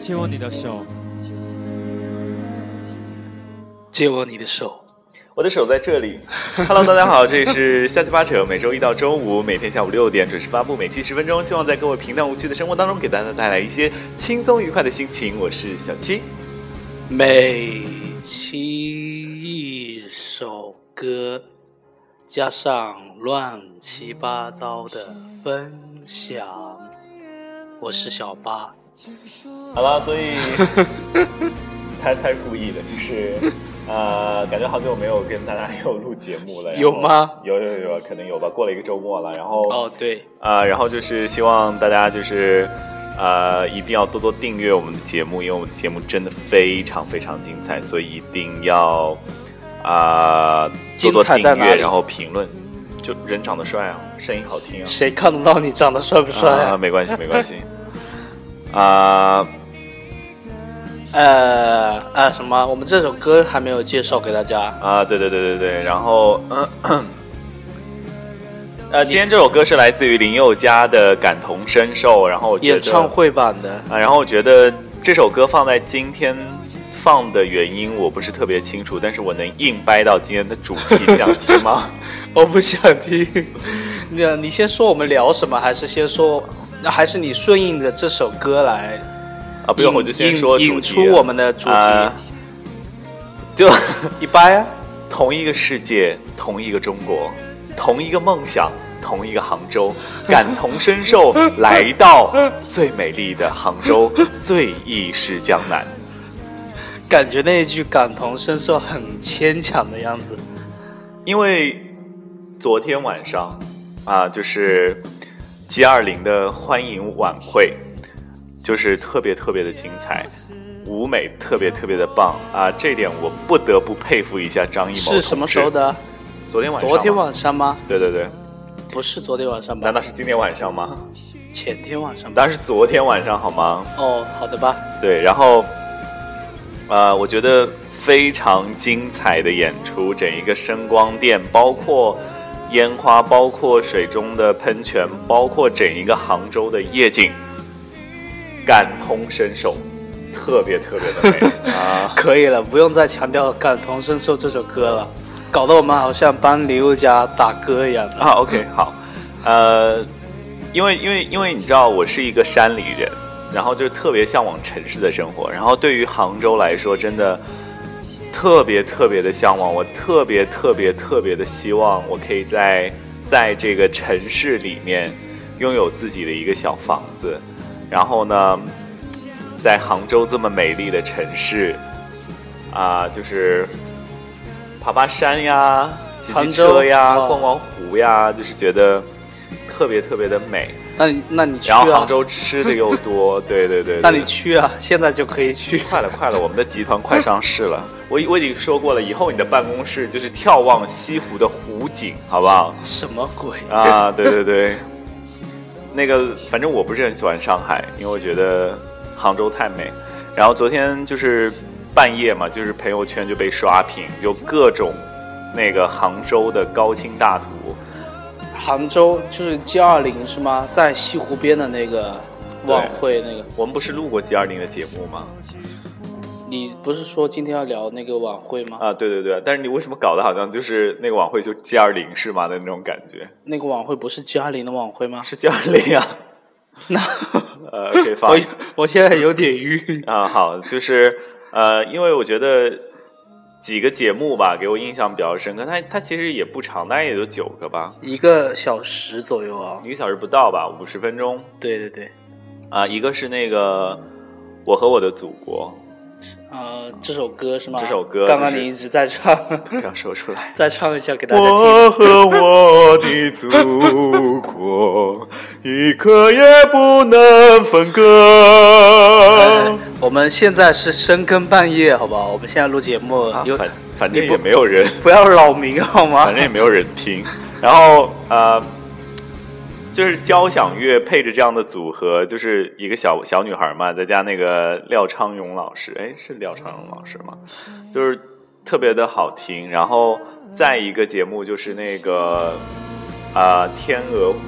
借我你的手，借我你的手，我的手在这里。Hello，大家好，这里是瞎七八扯，每周一到周五，每天下午六点准时发布，每期十分钟，希望在各位平淡无趣的生活当中，给大家带来一些轻松愉快的心情。我是小七，每期一首歌，加上乱七八糟的分享。我是小八。好了，所以他他是故意的，就是呃，感觉好久没有跟大家 有录节目了。有吗？有有有，可能有吧。过了一个周末了，然后哦对，啊，然后就是希望大家就是呃，一定要多多订阅我们的节目，因为我们的节目真的非常非常精彩，所以一定要啊多多订阅，然后评论。就人长得帅啊，声音好听啊。谁看得到你长得帅不帅啊？没关系，没关系。啊，呃呃呃，什么？我们这首歌还没有介绍给大家啊！对对对对对，然后，呃，今天这首歌是来自于林宥嘉的《感同身受》，然后我觉得演唱会版的啊，然后我觉得这首歌放在今天放的原因我不是特别清楚，但是我能硬掰到今天的主题，想听吗？我不想听，你你先说我们聊什么，还是先说？那还是你顺应着这首歌来啊！不用，我就先说引出我们的主题。就 一般啊，同一个世界，同一个中国，同一个梦想，同一个杭州，感同身受，来到最美丽的杭州，最忆是江南。感觉那一句感同身受很牵强的样子，因为昨天晚上啊，就是。G 二零的欢迎晚会，就是特别特别的精彩，舞美特别特别的棒啊！这点我不得不佩服一下张艺谋。是什么时候的？昨天晚上。昨天晚上吗？对对对。不是昨天晚上吧？难道是今天晚上吗？前天晚上。当然是昨天晚上好吗？哦，好的吧。对，然后，呃，我觉得非常精彩的演出，整一个声光电，包括。烟花包括水中的喷泉，包括整一个杭州的夜景，感同身受，特别特别的美啊！可以了，不用再强调“感同身受”这首歌了，搞得我们好像帮林宥嘉打歌一样啊。OK，好，呃，因为因为因为你知道我是一个山里人，然后就是特别向往城市的生活，然后对于杭州来说，真的。特别特别的向往，我特别特别特别的希望，我可以在在这个城市里面拥有自己的一个小房子，然后呢，在杭州这么美丽的城市，啊，就是爬爬山呀，骑骑车呀，逛逛湖呀，就是觉得特别特别的美。那你那你去啊？然后杭州吃的又多，对对对。那你去啊？现在就可以去。快了快了，我们的集团快上市了。我我已经说过了，以后你的办公室就是眺望西湖的湖景，好不好？什么鬼啊？对对对。那个，反正我不是很喜欢上海，因为我觉得杭州太美。然后昨天就是半夜嘛，就是朋友圈就被刷屏，就各种那个杭州的高清大图。杭州就是 G 二零是吗？在西湖边的那个晚会，那个我们不是录过 G 二零的节目吗？你不是说今天要聊那个晚会吗？啊，对对对，但是你为什么搞得好像就是那个晚会就 G 二零是吗的那种感觉？那个晚会不是 G 二零的晚会吗？是 G 二零啊。那 呃，可以放。我我现在有点晕啊。好，就是呃，因为我觉得。几个节目吧，给我印象比较深刻。它它其实也不长，大概也就九个吧，一个小时左右啊，一个小时不到吧，五十分钟。对对对，啊，一个是那个我和我的祖国。呃，这首歌是吗？这首歌刚刚你一直在唱，不要说出来。再唱一下给大家听。我和我的祖国，一刻也不能分割。我们现在是深更半夜，好不好？我们现在录节目，有反反正也没有人，不要扰民好吗？反正也没有人听。然后呃，就是交响乐配着这样的组合，就是一个小小女孩嘛，再加那个廖昌永老师，哎，是廖昌永老师吗？就是特别的好听。然后再一个节目就是那个啊、天鹅湖，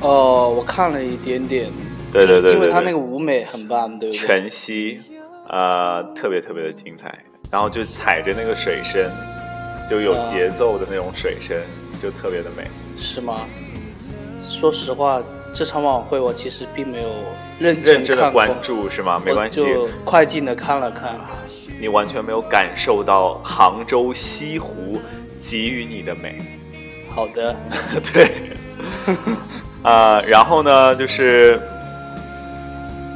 哦，我看了一点点，对对对对因为他那个舞美很棒，对不对？晨曦，呃，特别特别的精彩。然后就踩着那个水声，就有啊节奏的那种水声，就特别的美。是吗？说实话，这场晚会我其实并没有认认真的关注是吗？没关系，就快进的看了看。你完全没有感受到杭州西湖给予你的美。好的，对，啊、然后呢，就是，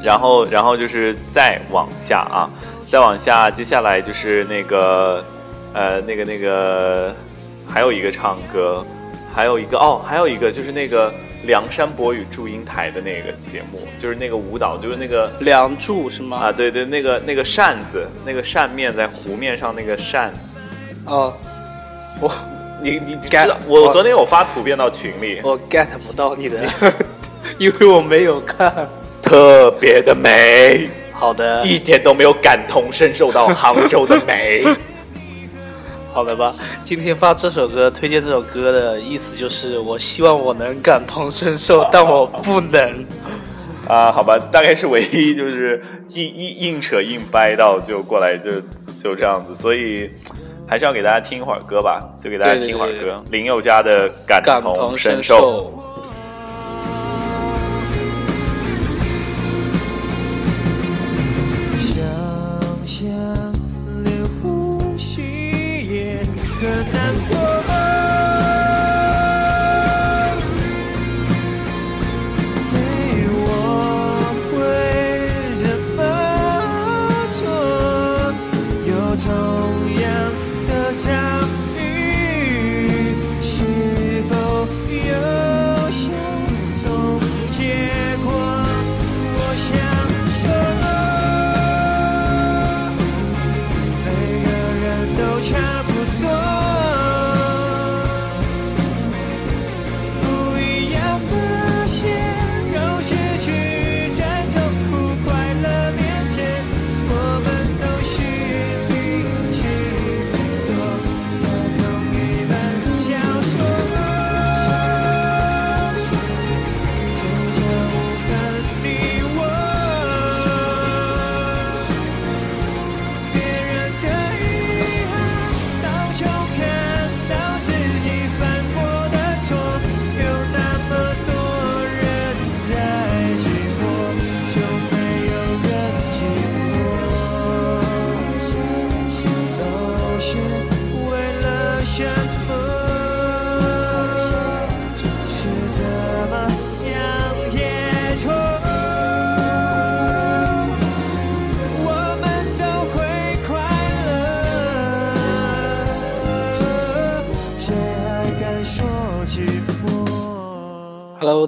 然后，然后就是再往下啊，再往下，接下来就是那个，呃，那个那个，还有一个唱歌，还有一个哦，还有一个就是那个梁山伯与祝英台的那个节目，就是那个舞蹈，就是那个梁祝是吗？啊，对对，那个那个扇子，那个扇面在湖面上那个扇，哦，我你你 get- 道，我我昨天有发图片到群里，我 get 不到你的，因为我没有看。特别的美，好的，一点都没有感同身受到杭州的美。好的吧。今天发这首歌，推荐这首歌的意思就是，我希望我能感同身受，但我不能。啊，好吧，大概是唯一就是硬硬硬扯硬掰到就过来就就这样子，所以还是要给大家听一会儿歌吧，就给大家听一会儿对歌，林宥嘉的《感感同身受》。也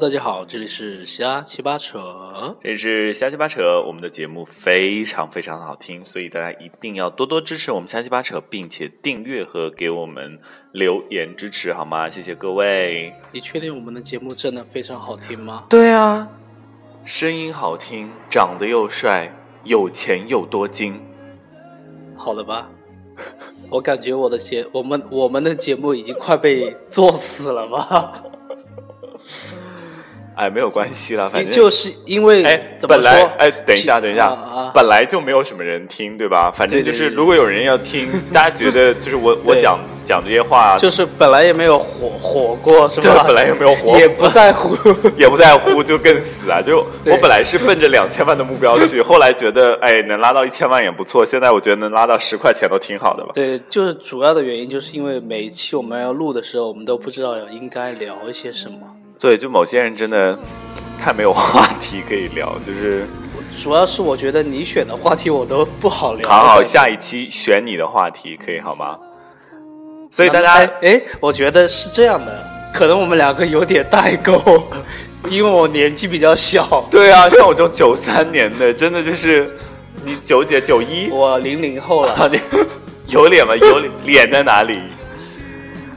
大家好，这里是瞎七八扯。这是瞎七八扯，我们的节目非常非常的好听，所以大家一定要多多支持我们瞎七八扯，并且订阅和给我们留言支持，好吗？谢谢各位。你确定我们的节目真的非常好听吗？对啊，声音好听，长得又帅，有钱又多金。好了吧，我感觉我的节我们我们的节目已经快被作死了吧？哎，没有关系啦，反正就是因为哎，怎么本来说？哎，等一下，等一下，本来就没有什么人听，对吧？反正就是，如果有人要听，大家觉得就是我 我讲讲这些话，就是本来也没有火火过，是对吧？本来也没有火也不在乎。也不在乎，就更死啊！就 我本来是奔着两千万的目标去，后来觉得哎，能拉到一千万也不错，现在我觉得能拉到十块钱都挺好的吧。对，就是主要的原因，就是因为每一期我们要录的时候，我们都不知道应该聊一些什么。对，就某些人真的太没有话题可以聊，就是主要是我觉得你选的话题我都不好聊。好好下一期选你的话题，可以好吗？所以大家哎哎，我觉得是这样的，可能我们两个有点代沟，因为我年纪比较小，对啊，像我这种九三年的，真的就是你九姐九一，我零零后了。有脸吗？有脸脸在哪里？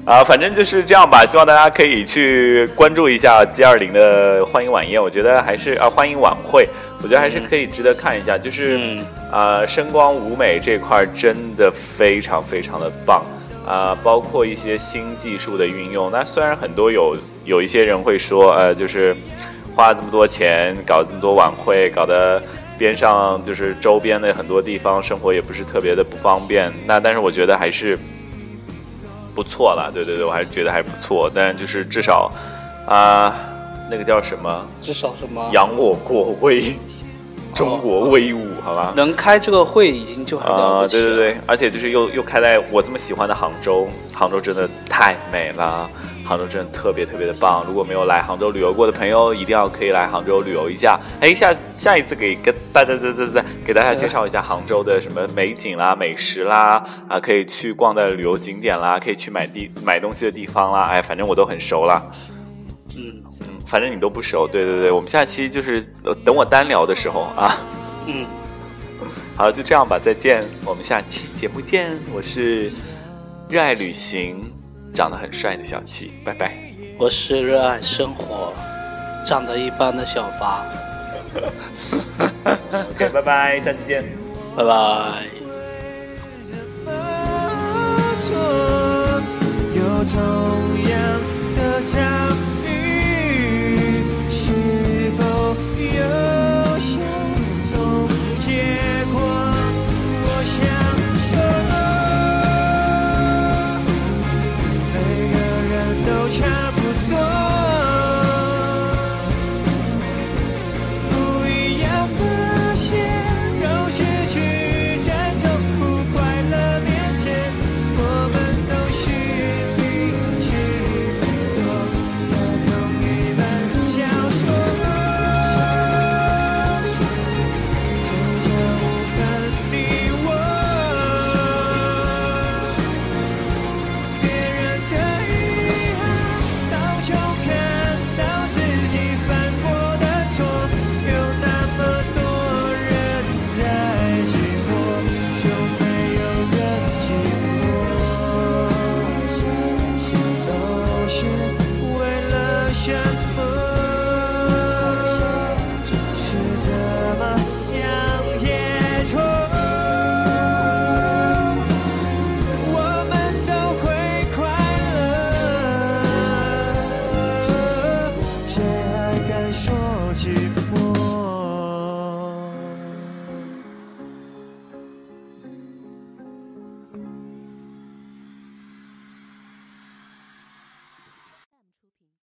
啊，反正就是这样吧。希望大家可以去关注一下 G 二零的欢迎晚宴，我觉得还是啊欢迎晚会，我觉得还是可以值得看一下。就是嗯啊，声光舞美这块儿真的非常非常的棒啊，包括一些新技术的运用。那虽然很多有有一些人会说，呃，就是花了这么多钱搞这么多晚会，搞得边上就是周边的很多地方生活也不是特别的不方便。那但是我觉得还是不错了，对对对，我还是觉得还不错。但就是至少啊、那个叫什么，至少什么扬我国威，中国威武，好吧？能开这个会已经就很了啊、不起了。对对对，而且就是又又开在我这么喜欢的杭州，杭州真的太美了，杭州真的特别特别的棒。如果没有来杭州旅游过的朋友，一定要可以来杭州旅游一下。哎，下下一次给跟大家对对对给大家介绍一下杭州的什么美景啦、美食啦，啊，可以去逛的旅游景点啦，可以去买地买东西的地方啦，哎，反正我都很熟啦。嗯嗯，反正你都不熟，对对对，我们下期就是呃等我单聊的时候啊。嗯，好，就这样吧，再见，我们下期节目见。我是热爱旅行、长得很帅的小七，拜拜。我是热爱生活、长得一般的小八，OK，拜拜，下期见。拜拜。有同样的才